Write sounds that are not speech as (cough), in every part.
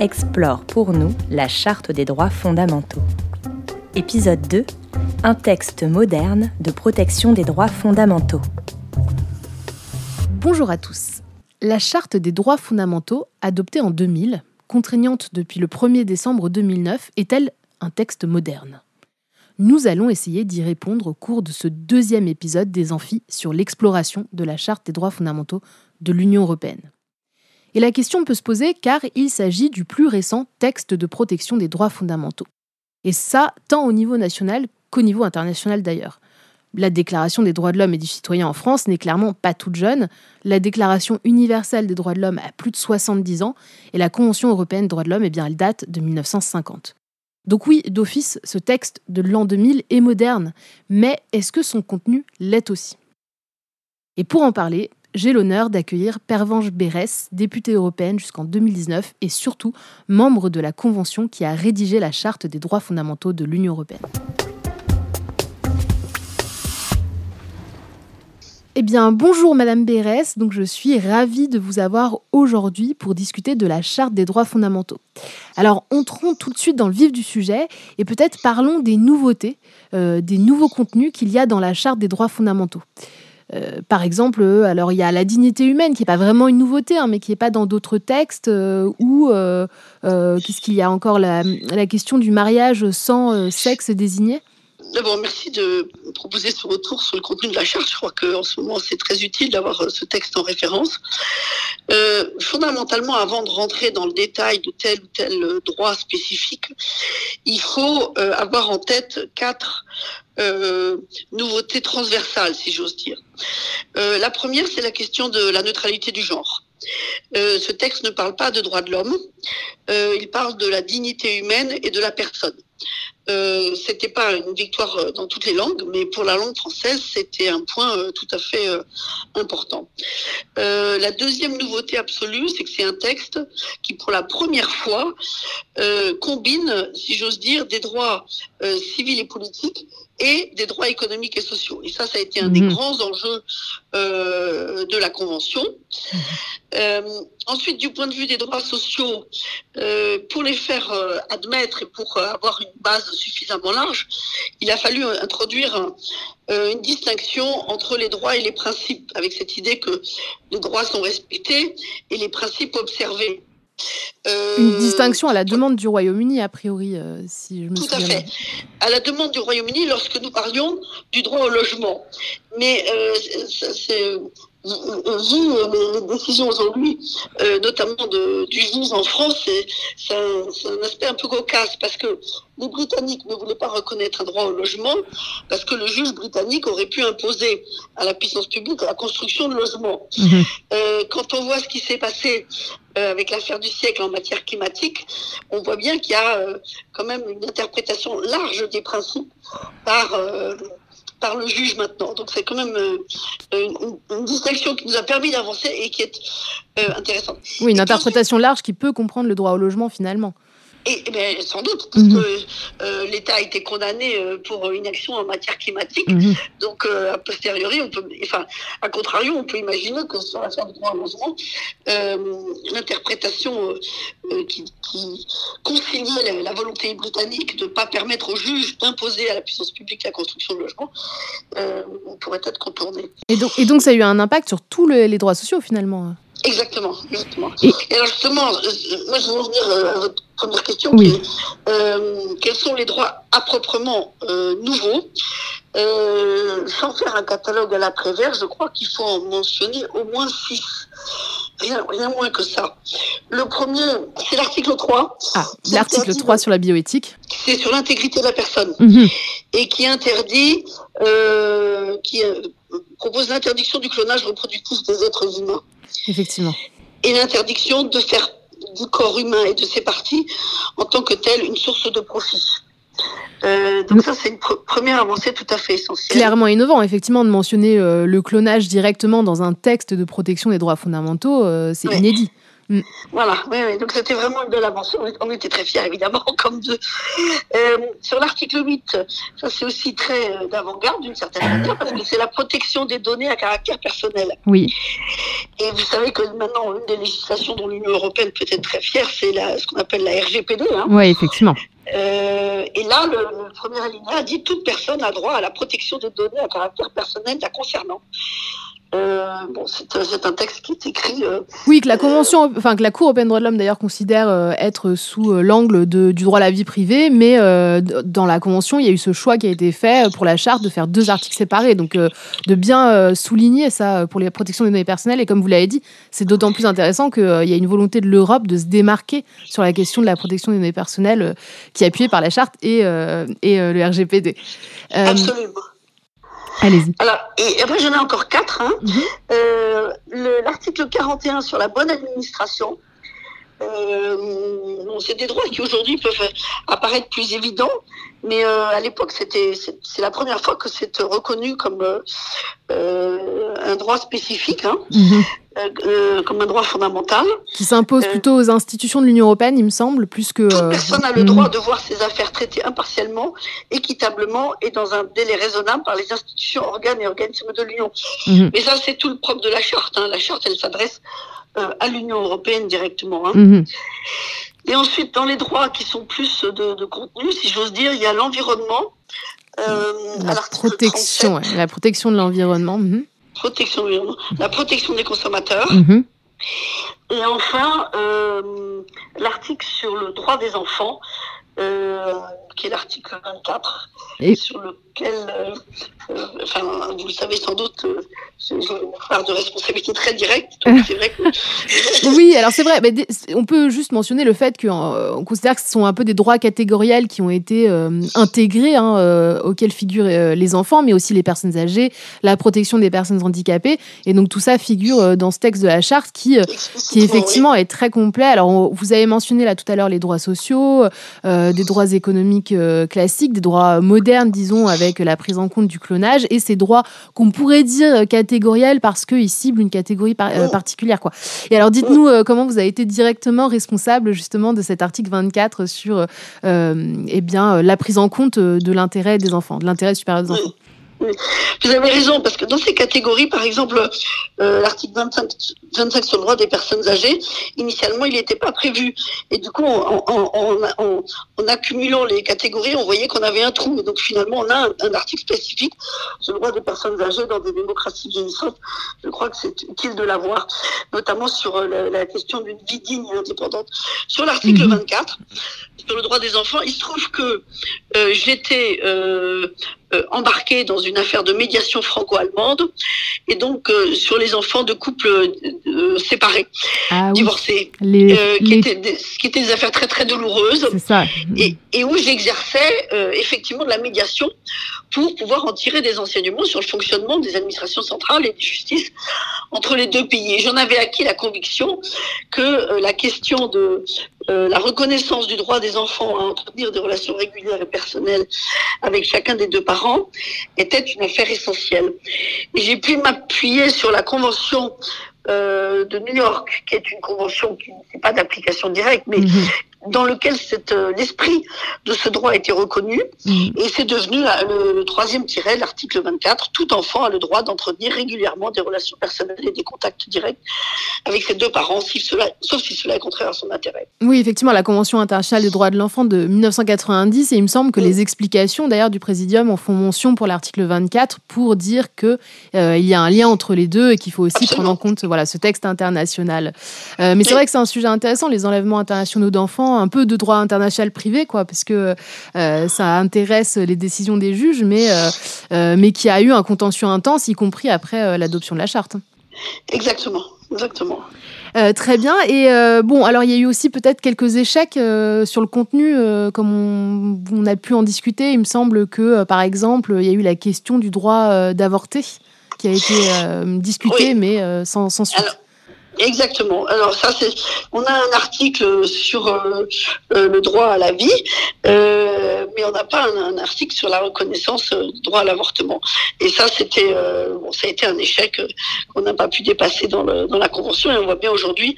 explore pour nous la Charte des droits fondamentaux. Épisode 2 Un texte moderne de protection des droits fondamentaux. Bonjour à tous. La Charte des droits fondamentaux, adoptée en 2000, contraignante depuis le 1er décembre 2009, est-elle un texte moderne? Nous allons essayer d'y répondre au cours de ce deuxième épisode des Amphis sur l'exploration de la Charte des droits fondamentaux de l'Union européenne. Et la question peut se poser car il s'agit du plus récent texte de protection des droits fondamentaux. Et ça, tant au niveau national qu'au niveau international d'ailleurs. La Déclaration des droits de l'homme et du citoyen en France n'est clairement pas toute jeune. La Déclaration universelle des droits de l'homme a plus de 70 ans et la Convention européenne des droits de l'homme, eh bien, elle date de 1950. Donc oui, d'office, ce texte de l'an 2000 est moderne, mais est-ce que son contenu l'est aussi? Et pour en parler, j'ai l'honneur d'accueillir Pervenche Bérès, députée européenne jusqu'en 2019 et surtout membre de la Convention qui a rédigé la Charte des droits fondamentaux de l'Union européenne. Eh bien, bonjour Madame Bérès, donc je suis ravie de vous avoir aujourd'hui pour discuter de la Charte des droits fondamentaux. Alors, entrons tout de suite dans le vif du sujet et peut-être parlons des nouveautés, euh, des nouveaux contenus qu'il y a dans la Charte des droits fondamentaux. Euh, par exemple, euh, alors il y a la dignité humaine qui n'est pas vraiment une nouveauté, hein, mais qui n'est pas dans d'autres textes, euh, ou qu'est-ce qu'il y a encore la, la, question du mariage sans sexe désigné D'abord, merci de proposer ce retour sur le contenu de la charte. Je crois qu'en ce moment, c'est très utile d'avoir ce texte en référence. Euh, fondamentalement, avant de rentrer dans le détail de tel ou tel droit spécifique, il faut euh, avoir en tête quatre euh, nouveautés transversales, si j'ose dire. Euh, la première, c'est la question de la neutralité du genre. Euh, ce texte ne parle pas de droits de l'homme, euh, il parle de la dignité humaine et de la personne. Euh, c'était pas une victoire euh, dans toutes les langues, mais pour la langue française, c'était un point euh, tout à fait euh, important. la deuxième nouveauté absolue, c'est que c'est un texte qui, pour la première fois, combine, si j'ose dire, des droits civils et politiques et des droits économiques et sociaux. Et ça, ça a été un mmh. des mhm. grands enjeux euh, de la Convention. Euh, ensuite, du point de vue des droits sociaux, euh, pour les faire euh, admettre et pour euh, avoir une base suffisamment large, il a fallu introduire euh, une distinction entre les droits et les principes, avec cette idée que les droits sont respectés et les principes observés. Euh, Une distinction à la demande du Royaume-Uni, a priori, euh, si je me Tout souviens. Tout à fait. À la demande du Royaume-Uni, lorsque nous parlions du droit au logement. Mais euh, c'est vu les, les, décisions aujourd'hui, euh, notamment de, du juge en France, c'est un, un, aspect un peu cocasse parce que les Britanniques ne voulaient pas reconnaître un droit au logement parce que le juge britannique aurait pu imposer à la puissance publique la construction de logements. Mmh. Euh, quand on voit ce qui s'est passé euh, avec l'affaire du siècle en matière climatique, on voit bien qu'il y a euh, quand même une interprétation large des principes par euh, par le juge maintenant. Donc c'est quand même euh, une, une, distinction qui nous a permis d'avancer et qui est euh, intéressante. Oui, une interprétation large qui peut comprendre le droit au logement finalement. Et, et bien, sans doute, parce mmh. que euh, l'État a été condamné euh, pour inaction en matière climatique. Mmh. Donc, euh, a posteriori, on peut, enfin, à contrario, on peut imaginer que sur l'affaire du droit au logement, l'interprétation qui, qui conciliait la, la, volonté britannique de ne pas permettre aux juges d'imposer à la puissance publique la construction de logements pourrait être contournée. Et donc, et donc, ça a eu un impact sur tous les, les droits sociaux finalement Exactement, exactement. Et, et alors justement, moi je veux revenir à votre première question, oui. qui est, euh, quels sont les droits à proprement euh, nouveaux euh, Sans faire un catalogue à l'après-vert, je crois qu'il faut en mentionner au moins six. Rien, rien moins que ça. Le premier, c'est l'article 3. Ah, l'article 3 sur la bioéthique. C'est sur l'intégrité de la personne. Mhm. Et qui interdit, euh, qui euh, propose l'interdiction du clonage reproductif des êtres humains. Effectivement. Et l'interdiction de faire du corps humain et de ses parties en tant que telle une source de profit. Euh, donc ça, c'est une première avancée tout à fait essentielle. Clairement innovant, effectivement, de mentionner euh, le clonage directement dans un texte de protection des droits fondamentaux, euh, c'est inédit. Mm. Voilà, oui, oui. donc c'était vraiment une belle avancée. On était très fiers, évidemment, (laughs) comme deux. sur l'article 8, ça c'est aussi très d'avant-garde d'une certaine manière, parce que c'est la protection des données à caractère personnel. Oui. Et vous savez que maintenant, une des législations dont l'Union européenne peut être très fière, c'est ce qu'on appelle la RGPD. Hein. Oui, effectivement. Euh, et là, le, premier alinéa dit toute personne a droit à la protection des données à caractère personnel la concernant. Euh, bon, c'est un texte qui est écrit. Euh, oui, que la convention, enfin que la Cour européenne des droits de l'homme d'ailleurs considère être sous l'angle du droit à la vie privée, mais dans la convention, il y a eu ce choix qui a été fait pour la charte de faire deux articles séparés, donc de bien souligner ça pour la protection des données personnelles. Et comme vous l'avez dit, c'est d'autant plus intéressant qu'il y a une volonté de l'Europe de se démarquer sur la question de la protection des données personnelles, qui est appuyée par la charte et, et le RGPD. Absolument. Allez-y. Alors, et après, j'en ai encore quatre. Hein. Mhm. Euh, l'article 41 sur la bonne administration. Euh, c'est des droits qui aujourd'hui peuvent apparaître plus évidents, mais euh, à l'époque, c'était c'est la première fois que c'est reconnu comme un droit spécifique. Hein. Mhm. Euh, comme un droit fondamental. Qui s'impose euh, plutôt aux institutions de l'Union européenne, il me semble, plus que... Toute personne a le droit de voir ses affaires traitées impartialement, équitablement et dans un délai raisonnable par les institutions, organes et organismes de l'Union. Mhm. Mais ça, c'est tout le propre de la charte. Hein. La charte, elle s'adresse euh, à l'Union européenne directement. Hein. Mhm. Et ensuite, dans les droits qui sont plus de, contenu, si j'ose dire, il y a l'environnement. la protection, la protection de l'environnement. Mhm protection la protection des consommateurs. Mhm. Et enfin, euh, l'article sur le droit des enfants, euh, qui est l'article 24, et... sur lequel, euh, euh, enfin, vous le savez sans doute, euh, j'ai une part de responsabilité très directe. c'est vrai que... (laughs) oui, alors c'est vrai, mais on peut juste mentionner le fait qu'on considère que ce sont un peu des droits catégoriels qui ont été intégrés, hein, auxquels figurent les enfants, mais aussi les personnes âgées, la protection des personnes handicapées. Et donc tout ça figure dans ce texte de la charte qui, qui effectivement est très complet. Alors vous avez mentionné là tout à l'heure les droits sociaux, des droits économiques euh, classiques, des droits modernes, disons, avec la prise en compte du clonage, et ces droits qu'on pourrait dire catégoriels parce qu'ils ciblent une catégorie euh, particulière. Quoi. Et alors, dites-nous euh, comment vous avez été directement responsable justement de cet article 24 sur eh bien, la prise en compte de l'intérêt des enfants, de l'intérêt supérieur des enfants? Vous avez raison, parce que dans ces catégories, par exemple, euh, l'article 25, 25, sur le droit des personnes âgées, initialement, il n'était pas prévu. Et du coup, en, en, en, accumulant les catégories, on voyait qu'on avait un trou. Donc, finalement, on a un, article spécifique sur le droit des personnes âgées dans des démocraties vieillissantes. Je crois que c'est utile de l'avoir, notamment sur euh, la, question d'une vie digne et indépendante. Sur l'article 24, mhm. sur le droit des enfants, il se trouve que euh, j'étais euh, euh, embarqué dans une affaire de médiation franco-allemande et donc euh, sur les enfants de couples euh, séparés, ah divorcés, qui, Étaient des, qui étaient des affaires très très douloureuses ça. Et, et, où j'exerçais effectivement de la médiation pour pouvoir en tirer des enseignements sur le fonctionnement des administrations centrales et des justices entre les deux pays. Et j'en avais acquis la conviction que la question de la reconnaissance du droit des enfants à entretenir des relations régulières et personnelles avec chacun des deux parents était une affaire essentielle. J'ai pu m'appuyer sur la convention euh, de New York, qui est une convention qui n'est pas d'application directe, mais mhm dans lequel euh, l'esprit de ce droit a été reconnu. Mm. Et c'est devenu le, troisième tiret, l'article 24. Tout enfant a le droit d'entretenir régulièrement des relations personnelles et des contacts directs avec ses deux parents, si cela, sauf si cela est contraire à son intérêt. Oui, effectivement, la Convention internationale des droits de l'enfant de 1990. Et il me semble que les explications d'ailleurs du Présidium en font mention pour l'article 24 pour dire qu'il euh, il y a un lien entre les deux et qu'il faut aussi prendre en compte voilà, ce texte international. Euh, mais c'est vrai que c'est un sujet intéressant, les enlèvements internationaux d'enfants un peu de droit international privé, quoi, parce que euh, ça intéresse les décisions des juges, mais, euh, euh, mais qui a eu un contentieux intense, y compris après l'adoption de la charte. Exactement, exactement. très bien. Et bon, alors il y a eu aussi peut-être quelques échecs sur le contenu, comme on, a pu en discuter. Il me semble que, par exemple, il y a eu la question du droit d'avorter qui a été discutée, mais sans, sans suite Exactement. Alors ça, c'est, on a un article sur euh, euh, le droit à la vie, euh, mais on n'a pas un, article sur la reconnaissance du droit à l'avortement. Et ça, c'était, bon, ça a été un échec qu'on n'a pas pu dépasser dans, la convention. Et on voit bien aujourd'hui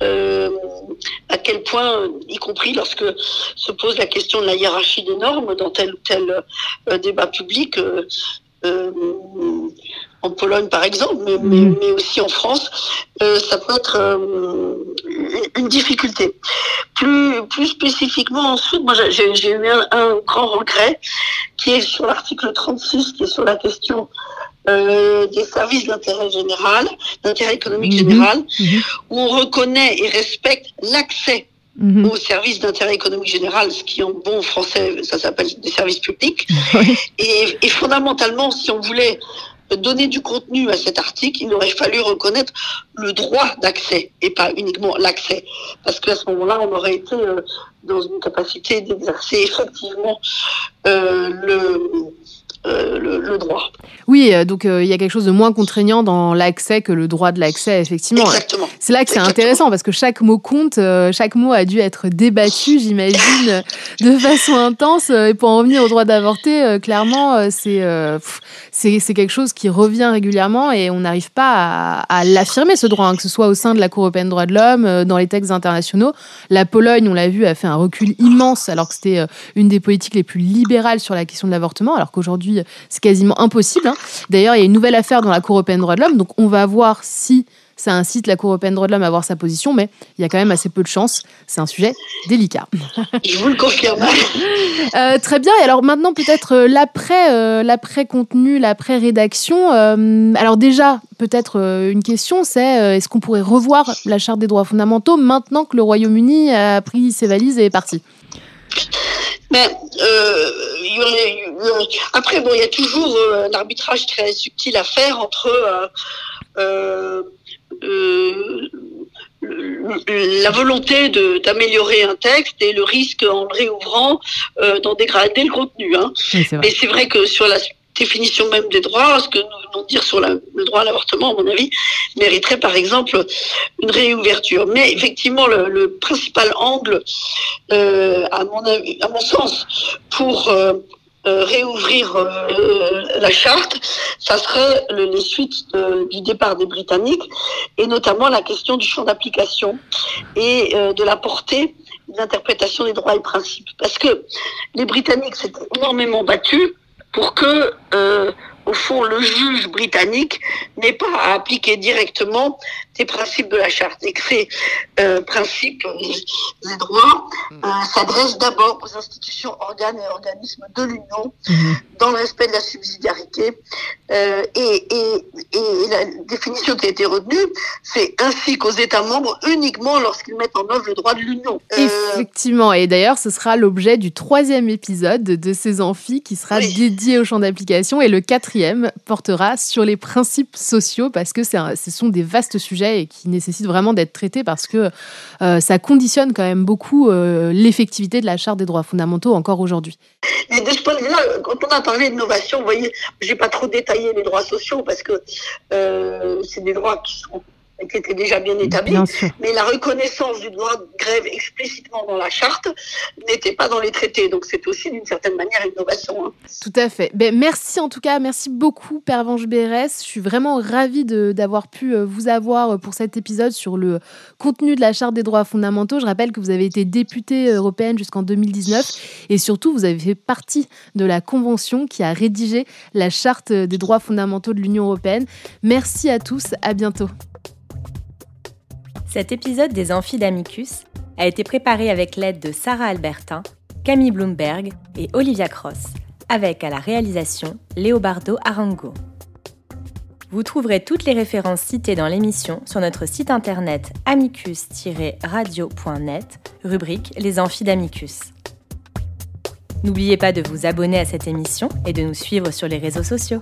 à quel point, y compris lorsque se pose la question de la hiérarchie des normes dans tel ou tel débat public, en Pologne par exemple, mais, mm. aussi en France, euh, ça peut être euh, une difficulté. Plus, plus spécifiquement ensuite, moi j'ai eu un, grand regret qui est sur l'article 36, qui est sur la question des services d'intérêt général, d'intérêt économique mm-hmm. général, mm-hmm. où on reconnaît et respecte l'accès Mhm. aux services d'intérêt économique général, ce qui en bon français, ça s'appelle des services publics. (laughs) Et, fondamentalement, si on voulait donner du contenu à cet article, il aurait fallu reconnaître le droit d'accès et pas uniquement l'accès. Parce qu'à ce moment-là, on aurait été euh, dans une capacité d'exercer effectivement euh, le, euh, le, droit. Oui, euh, donc euh, il y a quelque chose de moins contraignant dans l'accès que le droit de l'accès, effectivement. Exactement. C'est là que c'est intéressant parce que chaque mot compte, chaque mot a dû être débattu, j'imagine, (laughs) de façon intense. Et pour en revenir au droit d'avorter, clairement, c'est c'est quelque chose qui revient régulièrement et on n'arrive pas à, l'affirmer ce droit, hein, que ce soit au sein de la Cour européenne des droits de l'homme, dans les textes internationaux. La Pologne, on l'a vu, a fait un recul immense alors que c'était une des politiques les plus libérales sur la question de l'avortement, alors qu'aujourd'hui c'est quasiment impossible. Hein. D'ailleurs, il y a une nouvelle affaire dans la Cour européenne des droits de l'homme, donc on va voir si ça incite la Cour européenne des droits de l'homme à avoir sa position, mais il y a quand même assez peu de chance. C'est un sujet délicat. Je vous le confirme. (laughs) Euh, très bien. Et alors maintenant, peut-être euh, l'après, euh, l'après contenu, l'après rédaction. alors déjà, peut-être une question, c'est est-ce qu'on pourrait revoir la Charte des droits fondamentaux maintenant que le Royaume-Uni a pris ses valises et est parti? Mais euh, après, bon, il y a toujours euh, un arbitrage très subtil à faire entre euh, la volonté d'améliorer un texte et le risque en le réouvrant d'en dégrader le contenu. Hein. Mais c'est vrai que sur la définition même des droits, ce que nous venons de dire sur le droit à l'avortement, à mon avis, mériterait par exemple une réouverture. Mais effectivement, le, principal angle, euh, à, mon à mon sens, pour euh, euh, réouvrir la charte, ça serait les suites du départ des Britanniques, et notamment la question du champ d'application et de la portée d'interprétation des droits et principes. Parce que les Britanniques s'étaient énormément battus pour que, euh, au fond, le juge britannique n'ait pas à appliquer directement des principes de la charte et que ces euh, principes, les, droits, mm. euh, s'adressent d'abord aux institutions, organes et organismes de l'Union mm-hmm. dans le respect de la subsidiarité. Euh, et, et, et, la définition qui a été retenue, c'est ainsi qu'aux États membres uniquement lorsqu'ils mettent en œuvre le droit de l'Union. Effectivement, et d'ailleurs, ce sera l'objet du troisième épisode de ces amphis qui sera dédié au champ d'application et le quatrième portera sur les principes sociaux parce que ce sont des vastes sujets et qui nécessite vraiment d'être traité parce que euh, ça conditionne quand même beaucoup euh, l'effectivité de la Charte des droits fondamentaux encore aujourd'hui. Et de ce point de vue-là, quand on a parlé d'innovation, vous voyez, je n'ai pas trop détaillé les droits sociaux parce que euh, c'est des droits qui sont qui était déjà bien établi, mais la reconnaissance du droit de grève explicitement dans la charte n'était pas dans les traités. Donc c'est aussi d'une certaine manière une innovation. Hein. Tout à fait. Ben, merci en tout cas, merci beaucoup Pervenche Bérès. Je suis vraiment ravie d'avoir pu euh, vous avoir euh, pour cet épisode sur le contenu de la charte des droits fondamentaux. Je rappelle que vous avez été députée européenne jusqu'en 2019 et surtout vous avez fait partie de la convention qui a rédigé la charte des droits fondamentaux de l'Union européenne. Merci à tous, à bientôt. Cet épisode des Amphidamicus a été préparé avec l'aide de Sarah Albertin, Camille Bloomberg et Olivia Cross, avec à la réalisation Léobardo Arango. Vous trouverez toutes les références citées dans l'émission sur notre site internet amicus-radio.net, rubrique Les Amphidamicus. N'oubliez pas de vous abonner à cette émission et de nous suivre sur les réseaux sociaux.